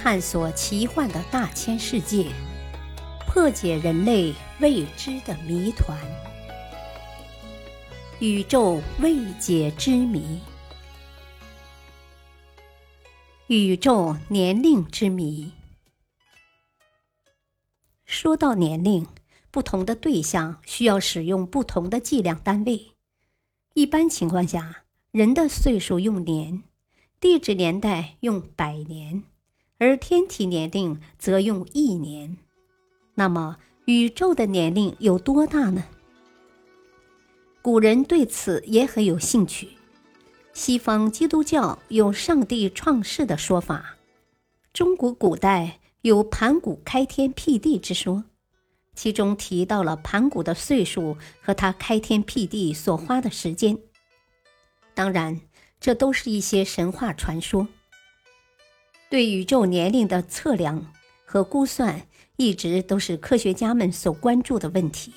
探索奇幻的大千世界，破解人类未知的谜团，宇宙未解之谜，宇宙年龄之谜。说到年龄，不同的对象需要使用不同的计量单位。一般情况下，人的岁数用年，地质年代用百年，而天体年龄则用亿年。那么，宇宙的年龄有多大呢？古人对此也很有兴趣。西方基督教有上帝创世的说法，中国古代有盘古开天辟地之说。其中提到了盘古的岁数和他开天辟地所花的时间。当然，这都是一些神话传说。对宇宙年龄的测量和估算，一直都是科学家们所关注的问题，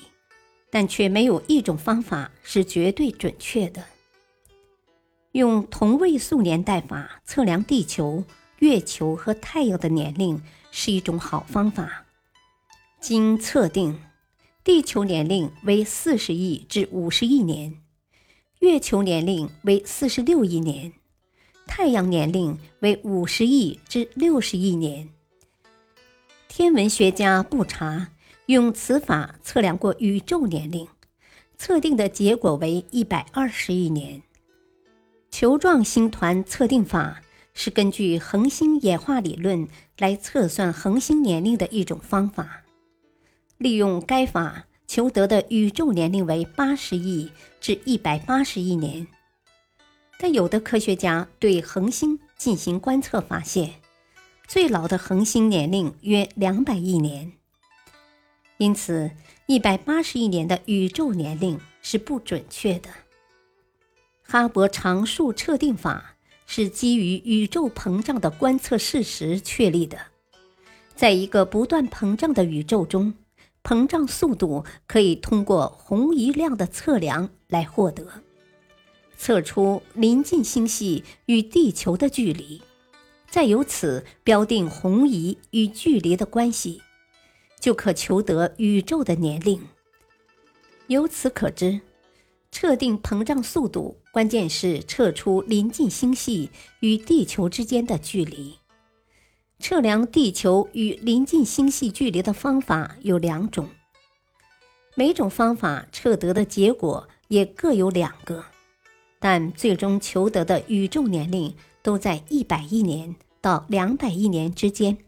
但却没有一种方法是绝对准确的。用同位素年代法测量地球、月球和太阳的年龄是一种好方法。经测定，地球年龄为四十亿至五十亿年，月球年龄为四十六亿年，太阳年龄为五十亿至六十亿年。天文学家布查用此法测量过宇宙年龄，测定的结果为一百二十亿年。球状星团测定法是根据恒星演化理论来测算恒星年龄的一种方法。利用该法求得的宇宙年龄为八十亿至一百八十亿年，但有的科学家对恒星进行观测，发现最老的恒星年龄约两百亿年，因此一百八十亿年的宇宙年龄是不准确的。哈勃常数测定法是基于宇宙膨胀的观测事实确立的，在一个不断膨胀的宇宙中。膨胀速度可以通过红移量的测量来获得，测出临近星系与地球的距离，再由此标定红移与距离的关系，就可求得宇宙的年龄。由此可知，测定膨胀速度关键是测出临近星系与地球之间的距离。测量地球与临近星系距离的方法有两种，每种方法测得的结果也各有两个，但最终求得的宇宙年龄都在一百亿年到两百亿年之间。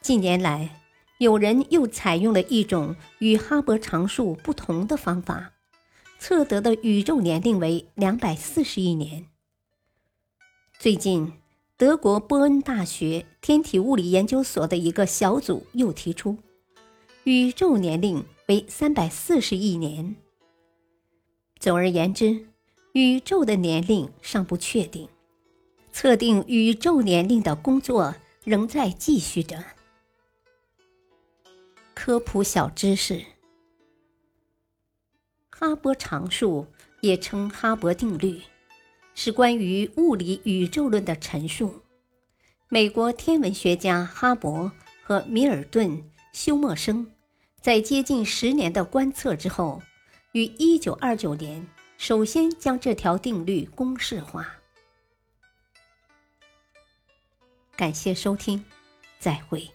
近年来，有人又采用了一种与哈勃常数不同的方法，测得的宇宙年龄为两百四十亿年。最近。德国波恩大学天体物理研究所的一个小组又提出，宇宙年龄为三百四十亿年。总而言之，宇宙的年龄尚不确定，测定宇宙年龄的工作仍在继续着。科普小知识：哈勃常数也称哈勃定律。是关于物理宇宙论的陈述。美国天文学家哈勃和米尔顿·休默生在接近十年的观测之后，于一九二九年首先将这条定律公式化。感谢收听，再会。